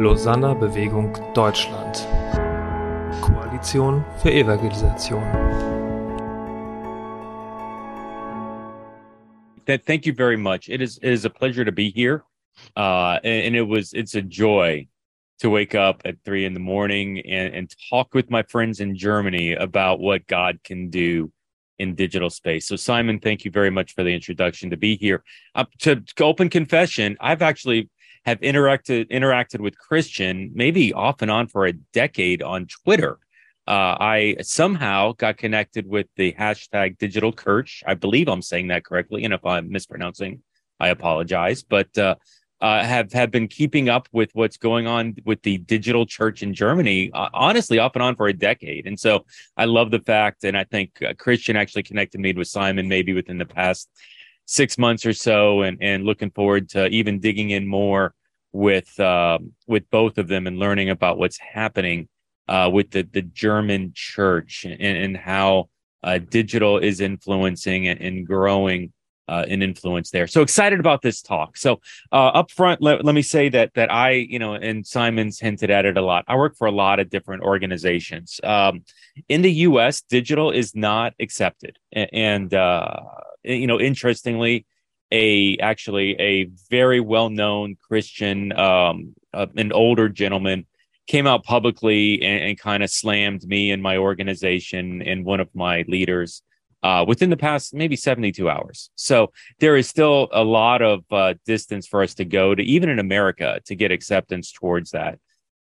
Lausanner Bewegung Deutschland Koalition für Evangelisation thank you very much. It is it is a pleasure to be here, uh, and, it was it's a joy to wake up at three in the morning and, and talk with my friends in Germany about what God can do in digital space. So Simon, thank you very much for the introduction to be here. Uh, to, to open confession, I've actually have interacted interacted with Christian maybe off and on for a decade on Twitter. Uh, I somehow got connected with the hashtag digital church. I believe I'm saying that correctly. And if I'm mispronouncing, I apologize. But uh, uh, have have been keeping up with what's going on with the digital church in Germany, uh, honestly, off and on for a decade. And so I love the fact, and I think uh, Christian actually connected me with Simon maybe within the past six months or so, and and looking forward to even digging in more with uh, with both of them and learning about what's happening uh, with the the German church and, and how uh, digital is influencing and, and growing uh, an influence there. So excited about this talk. So uh, up front, let, let me say that that I, you know, and Simon's hinted at it a lot. I work for a lot of different organizations. Um, in the U.S., digital is not accepted, and uh, you know, interestingly, a actually a very well known Christian, um, uh, an older gentleman came out publicly and, and kind of slammed me and my organization and one of my leaders uh, within the past maybe 72 hours. So there is still a lot of uh, distance for us to go to, even in America, to get acceptance towards that.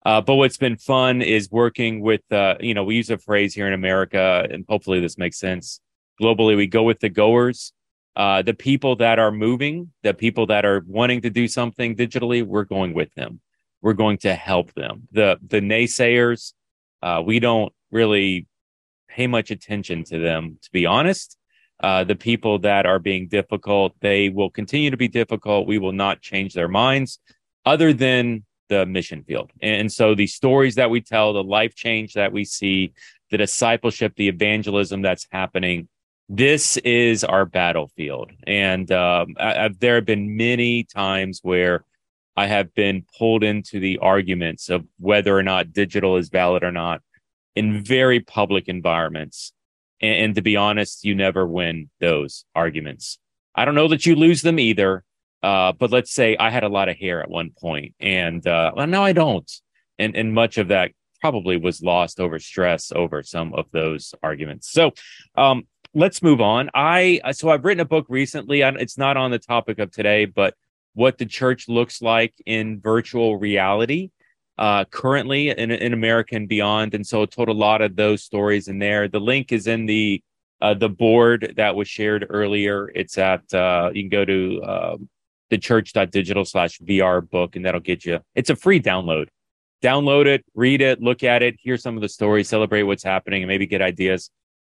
Uh, but what's been fun is working with, uh, you know, we use a phrase here in America, and hopefully this makes sense. Globally, we go with the goers, uh, the people that are moving, the people that are wanting to do something digitally. We're going with them. We're going to help them. The the naysayers, uh, we don't really pay much attention to them, to be honest. Uh, the people that are being difficult, they will continue to be difficult. We will not change their minds other than the mission field. And so the stories that we tell, the life change that we see, the discipleship, the evangelism that's happening, this is our battlefield. And um, I, there have been many times where I have been pulled into the arguments of whether or not digital is valid or not in very public environments. And, and, to be honest, you never win those arguments. I don't know that you lose them either. Uh, but let's say I had a lot of hair at one point, and uh, well, now I don't. And and much of that probably was lost over stress over some of those arguments. So, um, let's move on. I so I've written a book recently. It's not on the topic of today, but what the church looks like in virtual reality uh, currently in, in America and beyond. And so I told a lot of those stories in there. The link is in the uh, the board that was shared earlier. It's at uh, you can go to uh, the church.digital slash VR book, and that'll get you. It's a free download. Download it, read it, look at it, hear some of the stories, celebrate what's happening, and maybe get ideas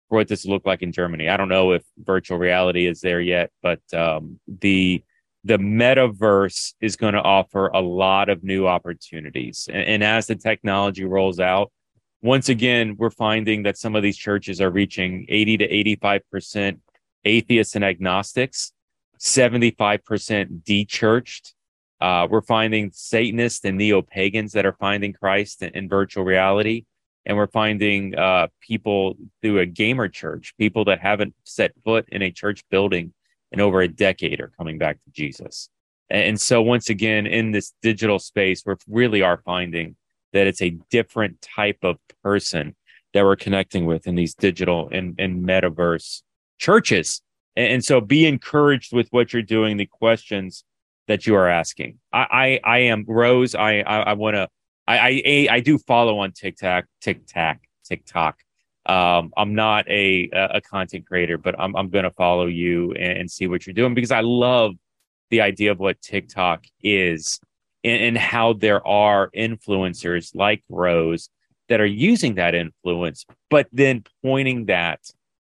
what this will look like in Germany. I don't know if virtual reality is there yet, but um, the the metaverse is going to offer a lot of new opportunities. And, and, as the technology rolls out, once again, we're finding that some of these churches are reaching 80 to 85% atheists and agnostics, 75% dechurched. Uh, we're finding Satanists and neo pagans that are finding Christ in, in virtual reality. And we're finding uh, people through a gamer church, people that haven't set foot in a church building in over a decade are coming back to Jesus. And so, once again, in this digital space, we really are finding that it's a different type of person that we're connecting with in these digital and, and metaverse churches. And, so, be encouraged with what you're doing, the questions that you are asking. I, I, I am Rose. I, I, I want to. I, I, I do follow on TikTok, TikTok, TikTok. Um, I'm not a a content creator, but I'm I'm gonna follow you and, and, see what you're doing because I love the idea of what TikTok is and, and how there are influencers like Rose that are using that influence, but then pointing that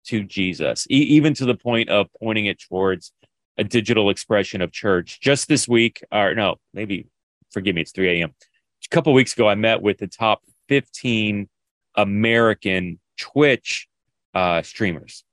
to Jesus, e- even to the point of pointing it towards a digital expression of church. Just this week, or no, maybe forgive me, it's 3 a.m. A couple weeks ago, I met with the top 15 American Twitch uh, streamers.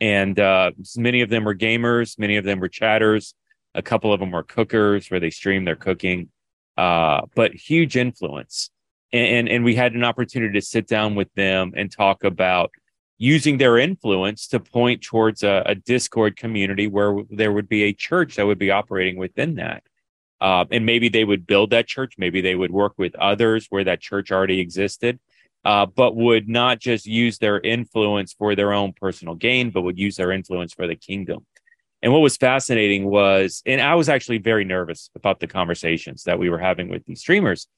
And uh, many of them were gamers, many of them were chatters, a couple of them were cookers where they stream their cooking. uh, but huge influence. And, and we had an opportunity to sit down with them and talk about using their influence to point towards a, a Discord community where there would be a church that would be operating within that. Uh, and maybe they would build that church. Maybe they would work with others where that church already existed, uh, but would not just use their influence for their own personal gain, but would use their influence for the kingdom. And what was fascinating was, and I was actually very nervous about the conversations that we were having with these streamers,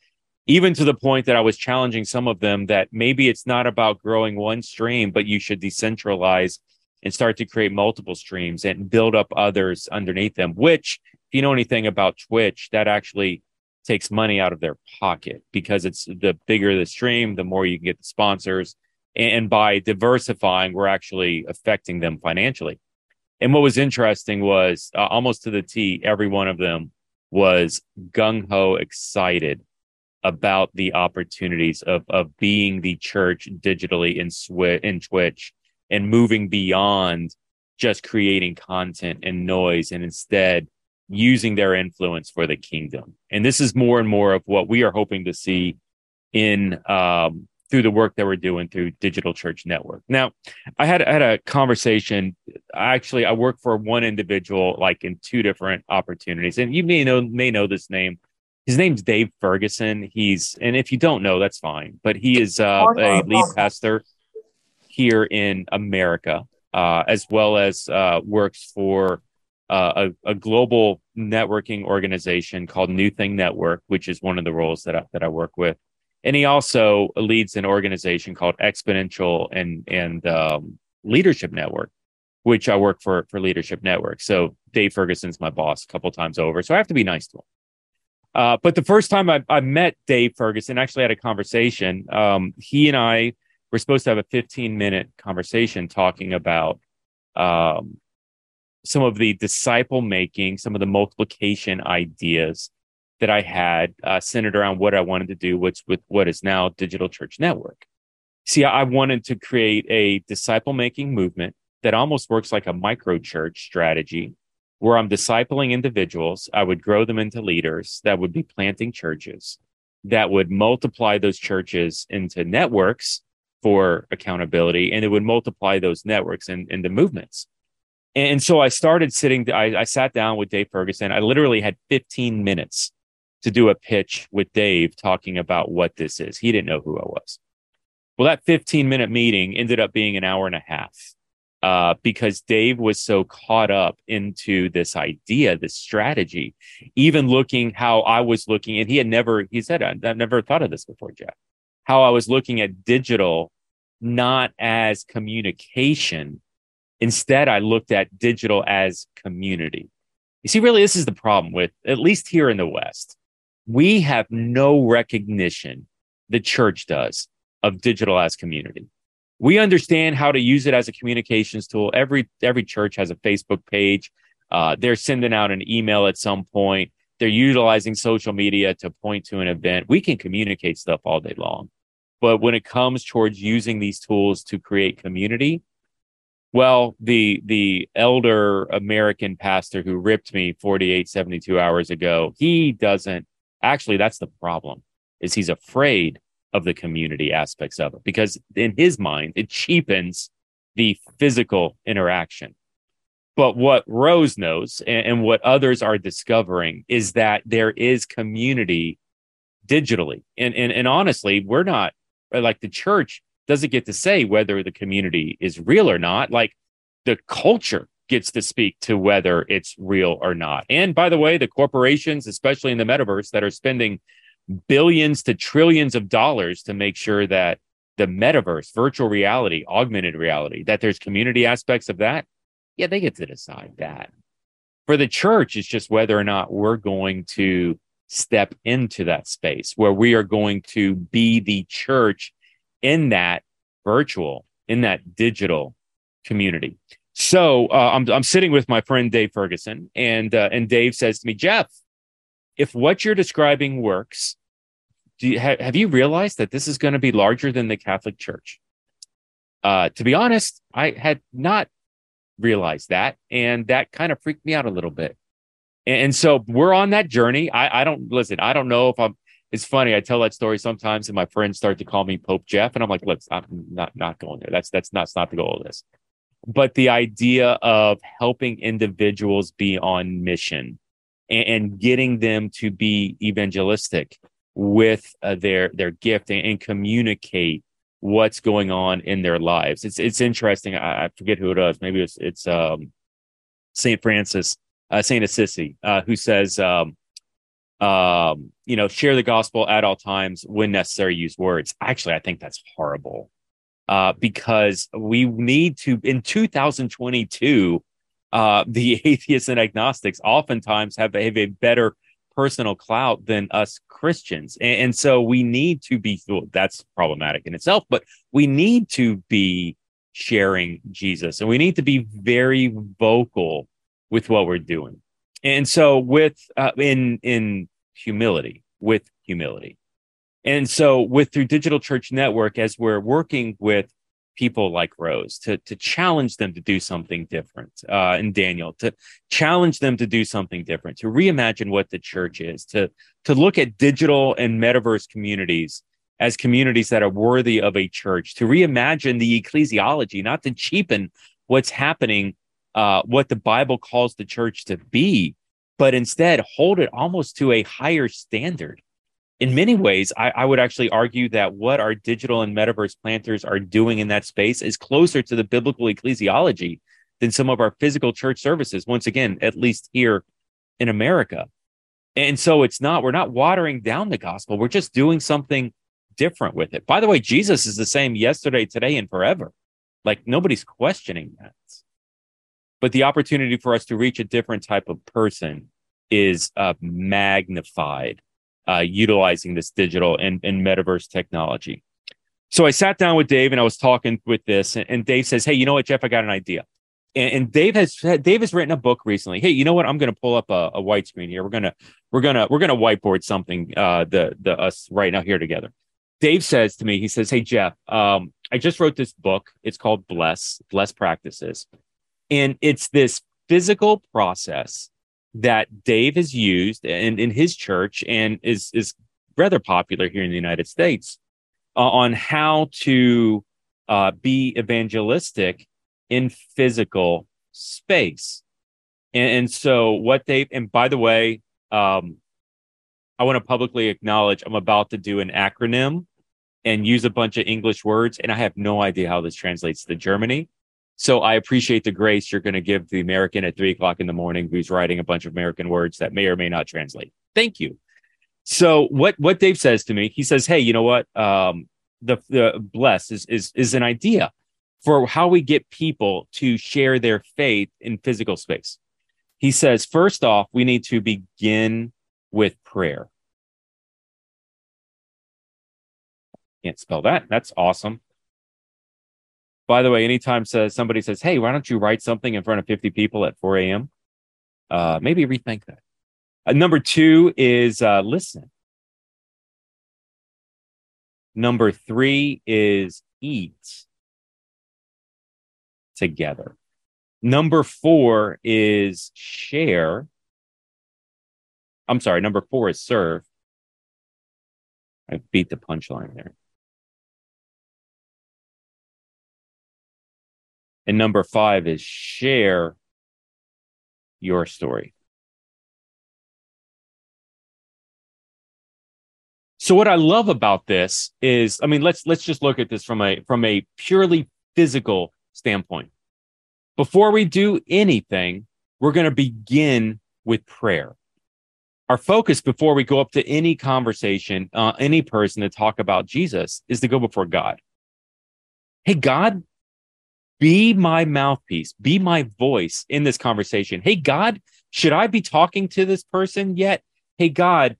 even to the point that I was challenging some of them that maybe it's not about growing one stream, but you should decentralize and start to create multiple streams and build up others underneath them, which, you know anything about Twitch, that actually takes money out of their pocket because it's the bigger the stream, the more you can get the sponsors. And by diversifying, we're actually affecting them financially. And what was interesting was uh, almost to the T, every one of them was gung ho excited about the opportunities of, of being the church digitally in, Swi- in Twitch and moving beyond just creating content and noise and instead using their influence for the kingdom. And this is more and more of what we are hoping to see in um, through the work that we're doing through Digital Church Network. Now, I had I had a conversation. Actually, I work for one individual, like in two different opportunities, and you may know may know this name. His name's Dave Ferguson. He's and if you don't know, that's fine. But he is uh, a lead pastor here in America, uh, as well as uh, works for uh, a, a, global networking organization called New Thing Network, which is one of the roles that I, that I work with and he also leads an organization called Exponential and and um, Leadership Network, which I work for for Leadership Network. So Dave Ferguson's my boss a couple times over, so I have to be nice to him. Uh, but the first time I, I, met Dave Ferguson, actually had a conversation. Um, he and I were supposed to have a 15 minute conversation talking about um, some of the disciple making, some of the multiplication ideas that I had uh, centered around what I wanted to do, which with what is now Digital Church Network. See, I wanted to create a disciple making movement that almost works like a micro church strategy where I'm discipling individuals. I would grow them into leaders that would be planting churches that would multiply those churches into networks for accountability and it would multiply those networks in, into movements. And so I started sitting, I, I sat down with Dave Ferguson. I literally had 15 minutes to do a pitch with Dave talking about what this is. He didn't know who I was. Well, that 15 minute meeting ended up being an hour and a half uh, because Dave was so caught up into this idea, this strategy, even looking how I was looking. And he had never, he said, I've never thought of this before, Jeff, how I was looking at digital not as communication. Instead, I looked at digital as community. You see, really, this is the problem with, at least here in the West we have no recognition, the church does, of digital as community. We understand how to use it as a communications tool. Every every church has a Facebook page. Uh, they're sending out an email at some point. They're utilizing social media to point to an event. We can communicate stuff all day long. But when it comes towards using these tools to create community, well, the the elder American pastor who ripped me 48, 72 hours ago, he doesn't actually that's the problem is he's afraid of the community aspects of it because in his mind it cheapens the physical interaction. But what rose knows and, and what others are discovering is that there is community digitally. And, and and honestly we're not like the church doesn't get to say whether the community is real or not like the culture gets to speak to whether it's real or not. And by the way, the corporations, especially in the metaverse, that are spending billions to trillions of dollars to make sure that the metaverse, virtual reality, augmented reality, that there's community aspects of that, yeah, they get to decide that. For the church, it's just whether or not we're going to step into that space where we are going to be the church in that virtual, in that digital community. So uh, I'm I'm sitting with my friend Dave Ferguson, and uh, and Dave says to me, Jeff, if what you're describing works, do you, ha- have you realized that this is going to be larger than the Catholic Church? Uh, to be honest, I had not realized that, and that kind of freaked me out a little bit And so we're on that journey. I, I don't listen. I don't know if I'm. It's funny. I tell that story sometimes, and my friends start to call me Pope Jeff, and I'm like, look, I'm not not going there. That's that's not, that's not the goal of this. But the idea of helping individuals be on mission and, and getting them to be evangelistic with uh, their their gift and, and, communicate what's going on in their lives. It's it's interesting. I, I forget who it is. Maybe it's it's um, Saint Francis uh, Saint Assisi, uh, who says, um, um, you know, share the gospel at all times when necessary. Use words. Actually, I think that's horrible uh, because we need to in 2022. Uh, the atheists and agnostics oftentimes have, have a better personal clout than us Christians. And, and, so we need to be, well, that's problematic in itself, but we need to be sharing Jesus and we need to be very vocal with what we're doing. And so with uh, in in humility, with humility. And so with through Digital Church Network as we're working with people like Rose to to challenge them to do something different uh, and Daniel to challenge them to do something different to reimagine what the church is to to look at digital and metaverse communities as communities that are worthy of a church to reimagine the ecclesiology not to cheapen what's happening uh, what the Bible calls the church to be, but instead hold it almost to a higher standard. In many ways, I, I would actually argue that what our digital and metaverse planters are doing in that space is closer to the biblical ecclesiology than some of our physical church services, once again, at least here in America. And so it's not, we're not watering down the gospel. We're just doing something different with it. By the way, Jesus is the same yesterday, today, and forever. Like nobody's questioning that but the opportunity for us to reach a different type of person is uh, magnified uh, utilizing this digital and, and metaverse technology. So I sat down with Dave and I was talking with this, and, and Dave says, "Hey, you know what, Jeff? I got an idea." And, and Dave has Dave has written a book recently. Hey, you know what? I'm going to pull up a, a, white screen here. We're gonna we're gonna we're gonna whiteboard something. Uh, the the us right now here together. Dave says to me, he says, "Hey Jeff, um, I just wrote this book. It's called Bless Bless Practices." And it's this physical process that Dave has used in, in his church and is, is rather popular here in the United States uh, on how to uh, be evangelistic in physical space. And, and, so, what they, and by the way, um, I want to publicly acknowledge I'm about to do an acronym and use a bunch of English words, and I have no idea how this translates to Germany. So I appreciate the grace you're going to give the American at three o'clock in the morning who's writing a bunch of American words that may or may not translate. Thank you. So what what Dave says to me, he says, "Hey, you know what? Um, the the bless is is is an idea for how we get people to share their faith in physical space." He says, first off, we need to begin with prayer. Can't spell that. That's awesome. By the way, anytime says somebody says, "Hey, why don't you write something in front of 50 people at 4 a.m.?" Uh, maybe rethink that. Uh, number two is uh, listen. Number three is eat together. Number four is share. I'm sorry, number four is serve. I beat the punchline there. And number five is share your story. So what I love about this is, I mean, let's let's just look at this from a from a purely physical standpoint. Before we do anything, we're going to begin with prayer. Our focus before we go up to any conversation, uh, any person to talk about Jesus, is to go before God. Hey, God, be my mouthpiece, be my voice in this conversation. Hey, God, should I be talking to this person yet? Hey, God,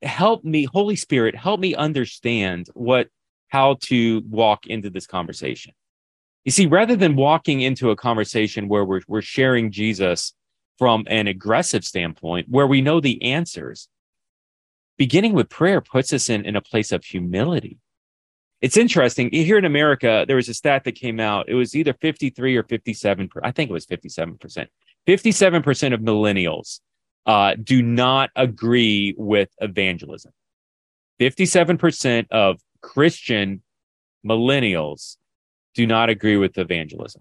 help me, Holy Spirit, help me understand what, how to walk into this conversation. You see, rather than walking into a conversation where we're, we're sharing Jesus from an aggressive standpoint, where we know the answers, beginning with prayer puts us in, in a place of humility it's interesting here in America. There was a stat that came out. It was either 53 or 57. I think it was 57 percent. 57 percent of millennials uh, do not agree with evangelism. 57% of Christian millennials do not agree with evangelism.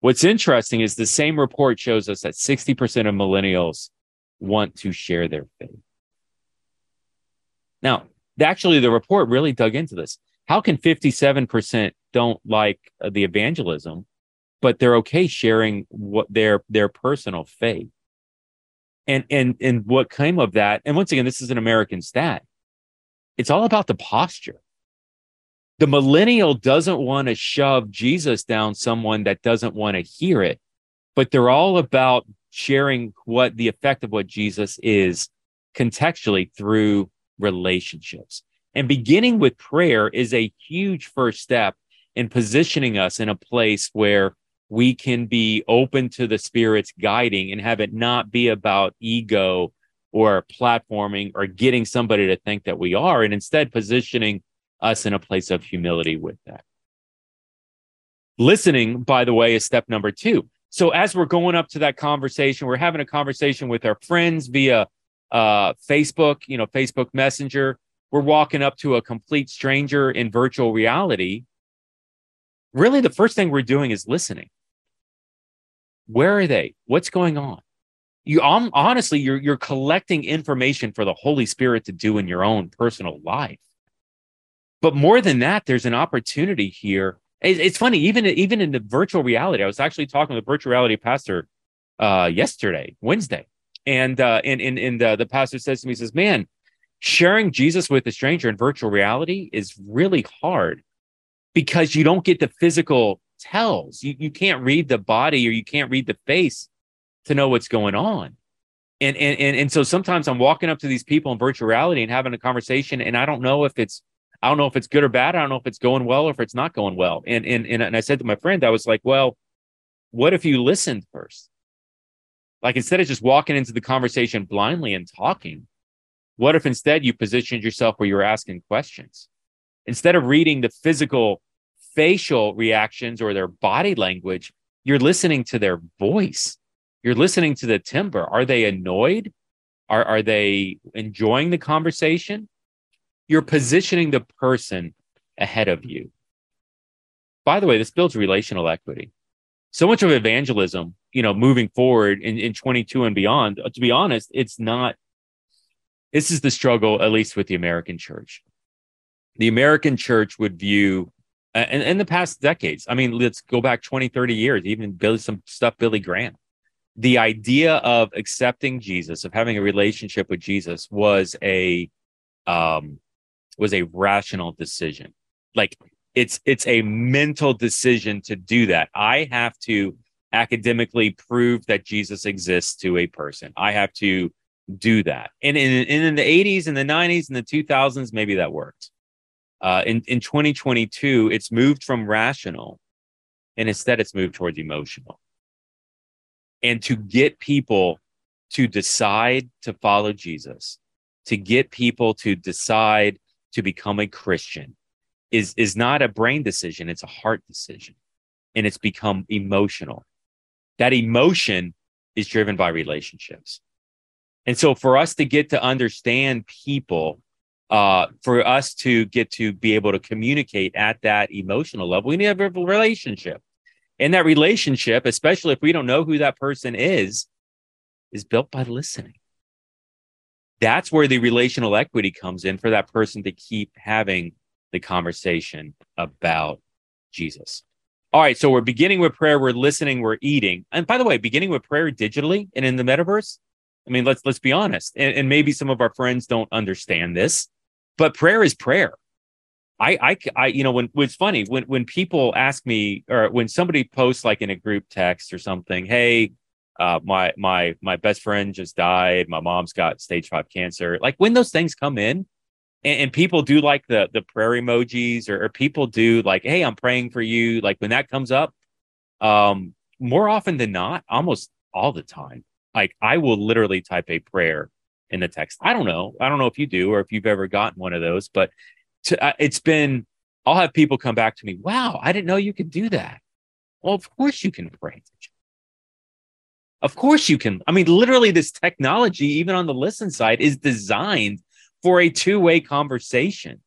What's interesting is the same report shows us that 60% of millennials want to share their faith. Now, actually, the report really dug into this. How can 57% don't like uh, the evangelism, but they're okay sharing what their their personal faith? And and and what came of that? And once again, this is an American stat. It's all about the posture the millennial doesn't want to shove Jesus down someone that doesn't want to hear it, but they're all about sharing what the effect of what Jesus is contextually through relationships. And beginning with prayer is a huge first step in positioning us in a place where we can be open to the Spirit's guiding and have it not be about ego or platforming or getting somebody to think that we are, and instead positioning us in a place of humility with that. Listening, by the way, is step number two. So as we're going up to that conversation, we're having a conversation with our friends via uh, Facebook, you know, Facebook Messenger. We're walking up to a complete stranger in virtual reality. Really, the first thing we're doing is listening. Where are they? What's going on? You um, honestly, you're you're collecting information for the Holy Spirit to do in your own personal life. But more than that, there's an opportunity here. It's funny, even even in the virtual reality. I was actually talking with a virtual reality pastor uh, yesterday, Wednesday, and uh, and and, and uh, the pastor says to me, he says, "Man, sharing Jesus with a stranger in virtual reality is really hard because you don't get the physical tells. You you can't read the body or you can't read the face to know what's going on." And, and and and so sometimes I'm walking up to these people in virtual reality and having a conversation, and I don't know if it's I don't know if it's good or bad. I don't know if it's going well or if it's not going well. And and and, and I said to my friend, I was like, well, what if you listened first? Like instead of just walking into the conversation blindly and talking, what if instead you positioned yourself where you're asking questions? Instead of reading the physical facial reactions or their body language, you're listening to their voice. You're listening to the timbre. Are they annoyed? Are, are they enjoying the conversation? you're positioning the person ahead of you. By the way, this builds relational equity. So much of evangelism, you know, moving forward in, in 22 and beyond, uh, to be honest, it's not, this is the struggle, at least with the American church. The American church would view, and in the past decades, I mean, let's go back 20, 30 years, even build some stuff, Billy Graham. The idea of accepting Jesus, of having a relationship with Jesus was a, um, was a rational decision. Like it's it's a mental decision to do that. I have to academically prove that Jesus exists to a person. I have to do that. And in, in the 80s and the 90s and the 2000s, maybe that worked. Uh, in, in 2022, it's moved from rational and instead it's moved towards emotional. And to get people to decide to follow Jesus, to get people to decide to become a Christian is is not a brain decision, it's a heart decision. And it's become emotional. That emotion is driven by relationships. And so for us to get to understand people, uh, for us to get to be able to communicate at that emotional level, we need to have a relationship. And that relationship, especially if we don't know who that person is, is built by listening that's where the relational equity comes in for that person to keep having the conversation about Jesus. All right, so we're beginning with prayer, we're listening, we're eating. And by the way, beginning with prayer digitally and in the metaverse, I mean, let's let's be honest. And, and maybe some of our friends don't understand this, but prayer is prayer. I, I, I, you know, when it's funny when when people ask me or when somebody posts like in a group text or something, hey, uh, my my my best friend just died. My mom's got stage five cancer. Like when those things come in, and, and people do like the the prayer emojis, or, or, people do like, "Hey, I'm praying for you." Like when that comes up, um, more often than not, almost all the time, like I will literally type a prayer in the text. I don't know. I don't know if you do or if you've ever gotten one of those, but to, uh, it's been. I'll have people come back to me. Wow, I didn't know you could do that. Well, of course you can pray Of course you can. I mean, literally, this technology, even on the listen side, is designed for a two way conversation.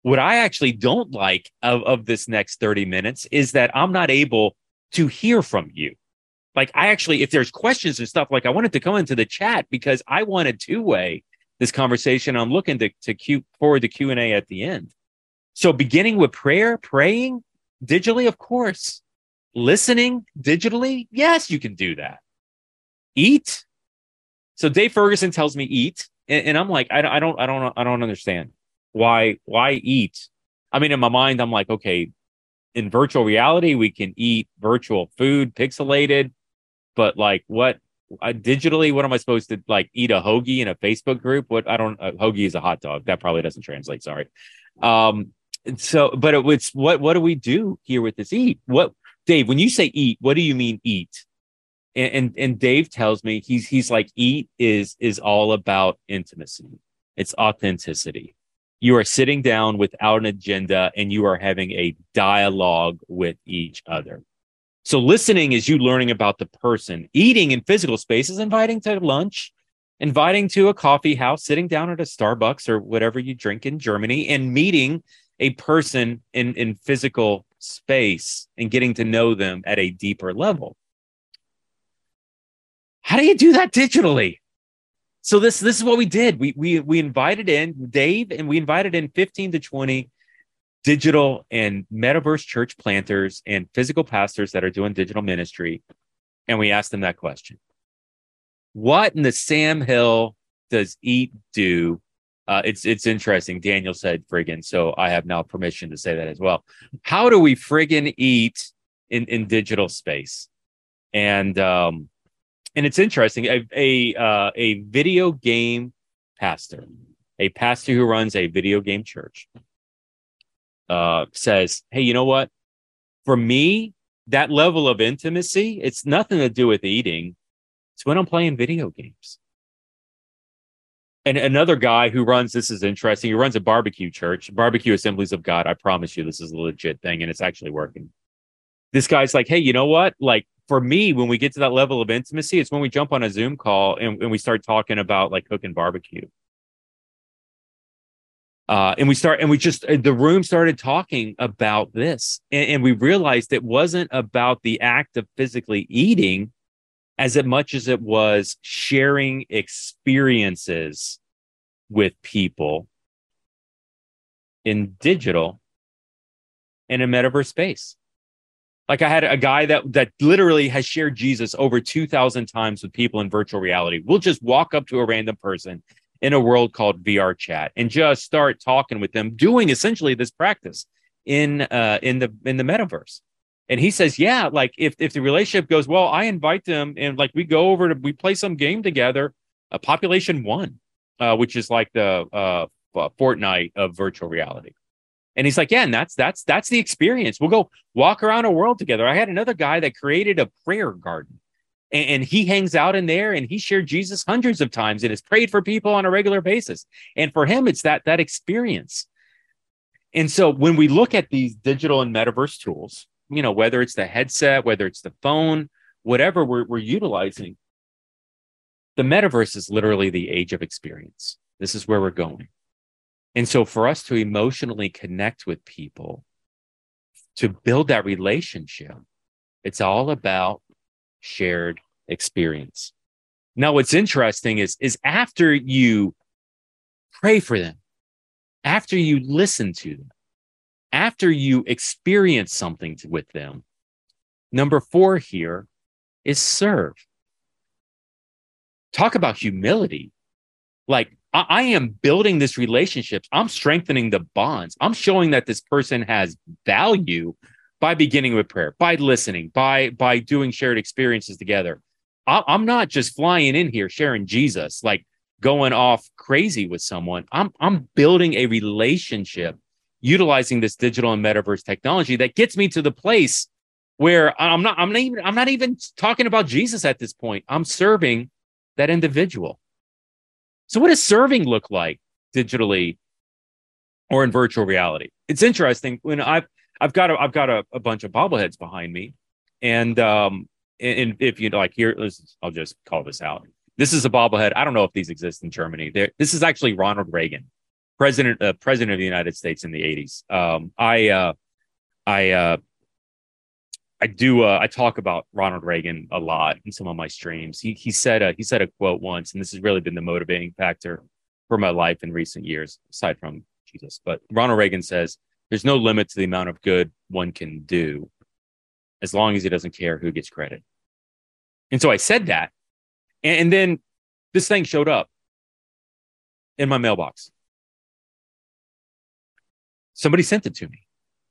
What I actually don't like of, of this next 30 minutes is that I'm not able to hear from you. Like, I actually, if there's questions and stuff, like I wanted to come into the chat because I wanted two way this conversation. I'm looking to, to queue forward the Q&A at the end. So beginning with prayer, praying digitally, of course. Listening digitally, yes, you can do that. Eat. So Dave Ferguson tells me eat, and, and I'm like, I, I don't, I don't, I don't understand why, why eat. I mean, in my mind, I'm like, okay, in virtual reality, we can eat virtual food, pixelated, but like, what digitally, what am I supposed to like eat a hoagie in a Facebook group? What I don't, a hoagie is a hot dog. That probably doesn't translate. Sorry. Um, so, but it, it's what, what do we do here with this eat? What, Dave, when you say eat, what do you mean eat? And, and, and Dave tells me he's, he's like, eat is, is all about intimacy. It's authenticity. You are sitting down without an agenda and you are having a dialogue with each other. So listening is you learning about the person. Eating in physical space is inviting to lunch, inviting to a coffee house, sitting down at a Starbucks or whatever you drink in Germany, and meeting a person in, in physical space and getting to know them at a deeper level. How do you do that digitally? So this this is what we did. We we we invited in Dave and we invited in 15 to 20 digital and metaverse church planters and physical pastors that are doing digital ministry. And we asked them that question What in the Sam Hill does eat do? Uh, it's it's interesting. Daniel said friggin', so I have now permission to say that as well. How do we friggin' eat in, in digital space? And um, and it's interesting. A a, uh, a video game pastor, a pastor who runs a video game church, uh, says, Hey, you know what? For me, that level of intimacy, it's nothing to do with eating. It's when I'm playing video games. And another guy who runs this is interesting. He runs a barbecue church, barbecue assemblies of God. I promise you, this is a legit thing and it's actually working. This guy's like, hey, you know what? Like for me, when we get to that level of intimacy, it's when we jump on a Zoom call and, and we start talking about like cooking barbecue uh, and we start and we just the room started talking about this and, and, we realized it wasn't about the act of physically eating as much as it was sharing experiences with people in digital in a metaverse space. Like i had a guy that that literally has shared jesus over 2000 times with people in virtual reality. We'll just walk up to a random person in a world called VR chat and just start talking with them, doing essentially this practice in uh, in the in the metaverse. And he says, yeah, like if if the relationship goes well, I invite them and like we go over to we play some game together. A population one, uh, which is like the uh, Fortnite of virtual reality. And he's like, yeah, and that's that's that's the experience. We'll go walk around a world together. I had another guy that created a prayer garden and, and he hangs out in there and he shared Jesus hundreds of times and has prayed for people on a regular basis. And for him, it's that that experience. And so when we look at these digital and metaverse tools, you know, whether it's the headset, whether it's the phone, whatever we're, we're utilizing, the metaverse is literally the age of experience. This is where we're going. And so for us to emotionally connect with people, to build that relationship, it's all about shared experience. Now, what's interesting is, is after you pray for them, after you listen to them, after you experience something with them, number four here is serve. Talk about humility. Like, I, I am building this relationship. I'm strengthening the bonds. I'm showing that this person has value by beginning with prayer, by listening, by by doing shared experiences together. I'm not just flying in here sharing Jesus, like going off crazy with someone. I'm I'm building a relationship utilizing this digital and metaverse technology that gets me to the place where I'm not I'm not even I'm not even talking about Jesus at this point. I'm serving that individual. So what does serving look like digitally or in virtual reality? It's interesting when I've I've got a, I've got a, a bunch of bobbleheads behind me, and um, and if you like here, I'll just call this out. This is a bobblehead. I don't know if these exist in Germany. There, this is actually Ronald Reagan, president, uh, president of the United States in the '80s. Um, I, uh, I, uh, I do. Uh, I talk about Ronald Reagan a lot in some of my streams. He he said uh, he said a quote once, and this has really been the motivating factor for my life in recent years, aside from Jesus. But Ronald Reagan says, "There's no limit to the amount of good one can do, as long as he doesn't care who gets credit." And so I said that, and, then this thing showed up in my mailbox. Somebody sent it to me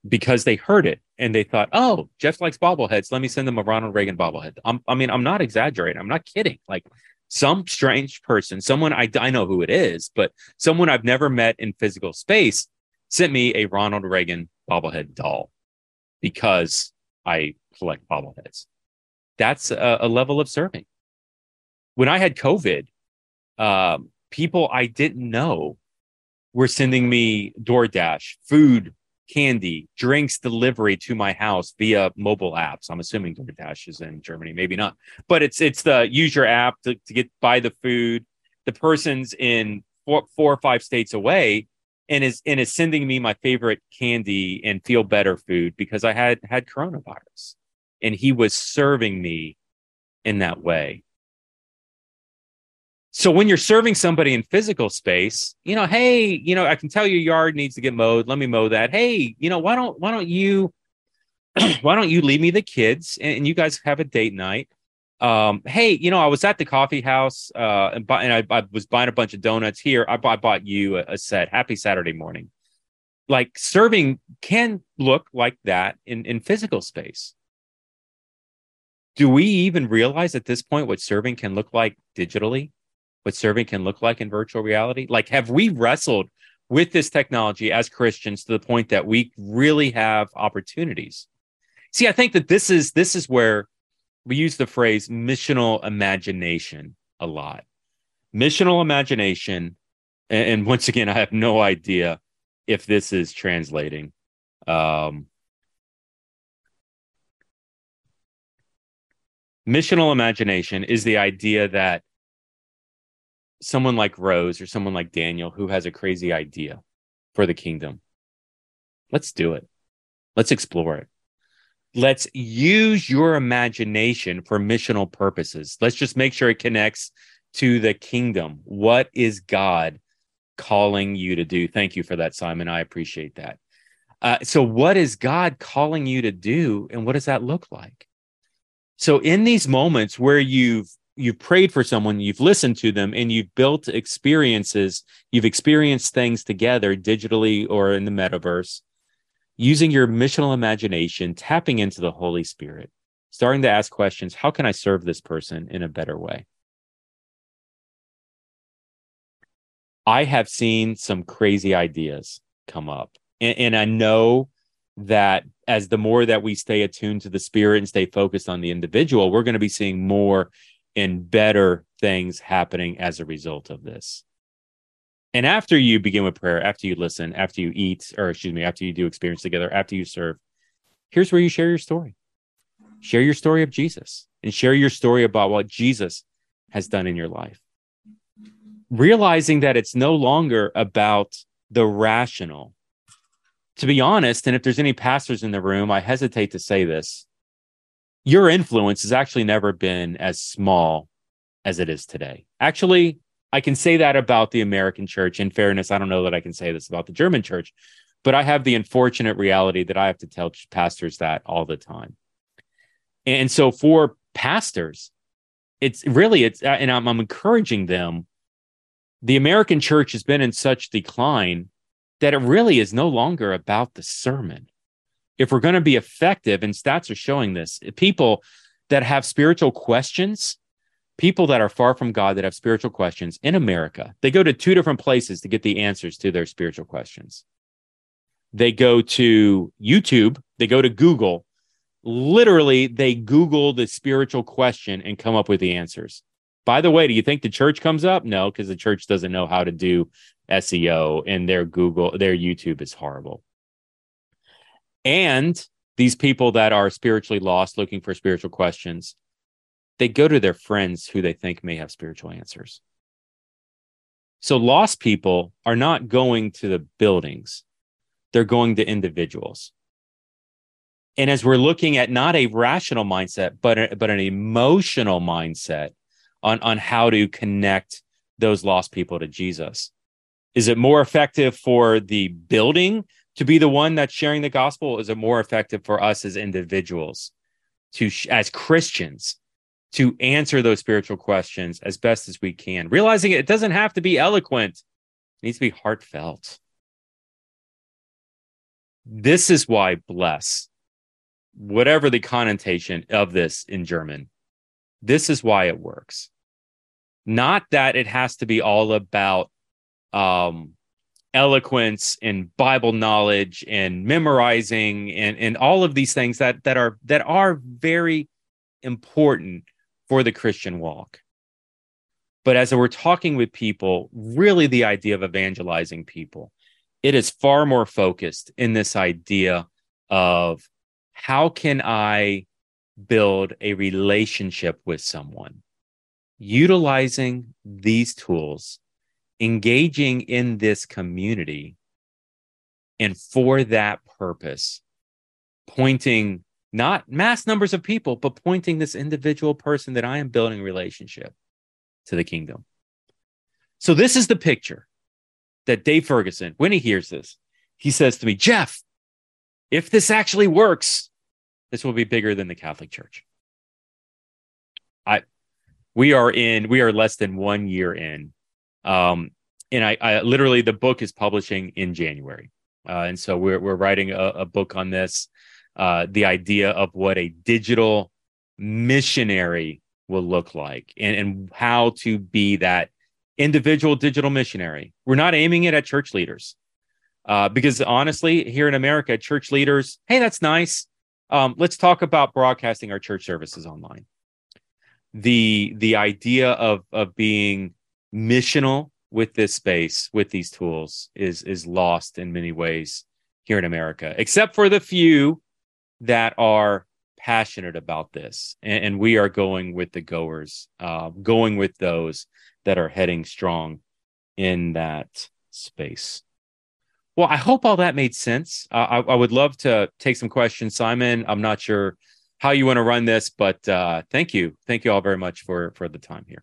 because they heard it and they thought, "Oh, Jeff likes bobbleheads. Let me send them a Ronald Reagan bobblehead." I'm, I mean, I'm not exaggerating. I'm not kidding. Like some strange person, someone I, I know who it is, but someone I've never met in physical space sent me a Ronald Reagan bobblehead doll because I collect bobbleheads. That's a, a level of serving. When I had COVID, um, people I didn't know were sending me DoorDash, food candy, drinks delivery to my house via mobile apps. I'm assuming DoorDash is in Germany, maybe not, but it's it's the use your app to, to get buy the food. The person's in four, four or five states away and is and is sending me my favorite candy and feel better food because I had had coronavirus, and he was serving me in that way. So when you're serving somebody in physical space, you know, hey, you know, I can tell your yard needs to get mowed. Let me mow that. Hey, you know, why don't why don't you why don't you leave me the kids and, you guys have a date night? Um, hey, you know, I was at the coffee house uh, and, buy, and I, I, was buying a bunch of donuts here. I, I bought you a, a set. Happy Saturday morning. Like serving can look like that in, in physical space. Do we even realize at this point what serving can look like digitally? what serving can look like in virtual reality? Like, have we wrestled with this technology as Christians to the point that we really have opportunities? See, I think that this is this is where we use the phrase missional imagination a lot. Missional imagination, and, and once again, I have no idea if this is translating. Um, missional imagination is the idea that someone like Rose or someone like Daniel who has a crazy idea for the kingdom. Let's do it. Let's explore it. Let's use your imagination for missional purposes. Let's just make sure it connects to the kingdom. What is God calling you to do? Thank you for that, Simon. I appreciate that. Uh, so, what is God calling you to do, and what does that look like? So, in these moments where you've you've prayed for someone, you've listened to them, and you've built experiences. You've experienced things together digitally or in the metaverse, using your missional imagination, tapping into the Holy Spirit, starting to ask questions How can I serve this person in a better way? I have seen some crazy ideas come up. And, and, I know that as the more that we stay attuned to the spirit and stay focused on the individual, we're going to be seeing more and better things happening as a result of this. And after you begin with prayer, after you listen, after you eat, or excuse me, after you do experience together, after you serve, here's where you share your story. Share your story of Jesus and share your story about what Jesus has done in your life. Realizing that it's no longer about the rational. To be honest, and if there's any pastors in the room, I hesitate to say this your influence has actually never been as small as it is today. Actually, I can say that about the American church. In fairness, I don't know that I can say this about the German church, but I have the unfortunate reality that I have to tell pastors that all the time. And so for pastors, it's really it's uh, and I'm, I'm encouraging them. The American church has been in such decline that it really is no longer about the sermon if we're going to be effective, and stats are showing this, people that have spiritual questions, people that are far from God that have spiritual questions in America, they go to two different places to get the answers to their spiritual questions. They go to YouTube, they go to Google. Literally, they Google the spiritual question and come up with the answers. By the way, do you think the church comes up? No, because the church doesn't know how to do SEO and their Google, their YouTube is horrible and these people that are spiritually lost looking for spiritual questions they go to their friends who they think may have spiritual answers. So lost people are not going to the buildings, they're going to individuals. And as we're looking at not a rational mindset, but, a, but an emotional mindset on, on how to connect those lost people to Jesus. Is it more effective for the building to be the one that's sharing the gospel? Is it more effective for us as individuals to, as Christians, to answer those spiritual questions as best as we can, realizing it doesn't have to be eloquent, it needs to be heartfelt. This is why bless, whatever the connotation of this in German, this is why it works. Not that it has to be all about um, eloquence and Bible knowledge and memorizing and, and all of these things that that are that are very important for the Christian walk. But as we're talking with people, really the idea of evangelizing people, it is far more focused in this idea of how can I build a relationship with someone? Utilizing these tools, engaging in this community, and for that purpose, pointing not mass numbers of people, but pointing this individual person that I am building relationship to the kingdom. So, this is the picture that Dave Ferguson, when he hears this, he says to me, Jeff, if this actually works, this will be bigger than the Catholic Church. I, we are in, we are less than one year in. Um, and I, I literally, the book is publishing in January. Uh, and so we're, we're writing a, a book on this uh, the idea of what a digital missionary will look like and, and how to be that individual digital missionary. We're not aiming it at church leaders. Uh, because honestly, here in America, church leaders, hey, that's nice. Um, let's talk about broadcasting our church services online. The the idea of of being missional with this space, with these tools, is is lost in many ways here in America, except for the few that are passionate about this, and, and we are going with the goers, uh, going with those that are heading strong in that space. Well, I hope all that made sense. Uh, I, I, would love to take some questions, Simon. I'm not sure how you want to run this, but uh, thank you, thank you all very much for for the time here.